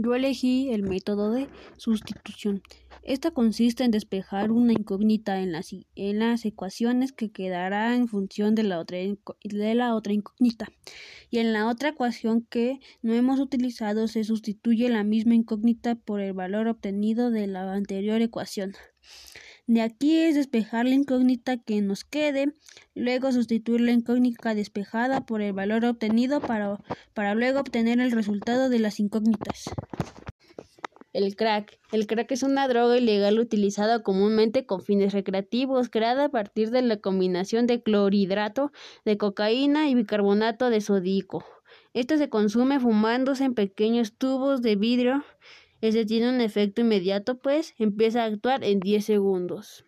Yo elegí el método de sustitución. Esta consiste en despejar una incógnita en las, en las ecuaciones que quedará en función de la, otra, de la otra incógnita. Y en la otra ecuación que no hemos utilizado se sustituye la misma incógnita por el valor obtenido de la anterior ecuación. De aquí es despejar la incógnita que nos quede, luego sustituir la incógnita despejada por el valor obtenido para, para luego obtener el resultado de las incógnitas. El crack. El crack es una droga ilegal utilizada comúnmente con fines recreativos, creada a partir de la combinación de clorhidrato de cocaína y bicarbonato de sódico. Esto se consume fumándose en pequeños tubos de vidrio ese tiene un efecto inmediato, pues empieza a actuar en 10 segundos.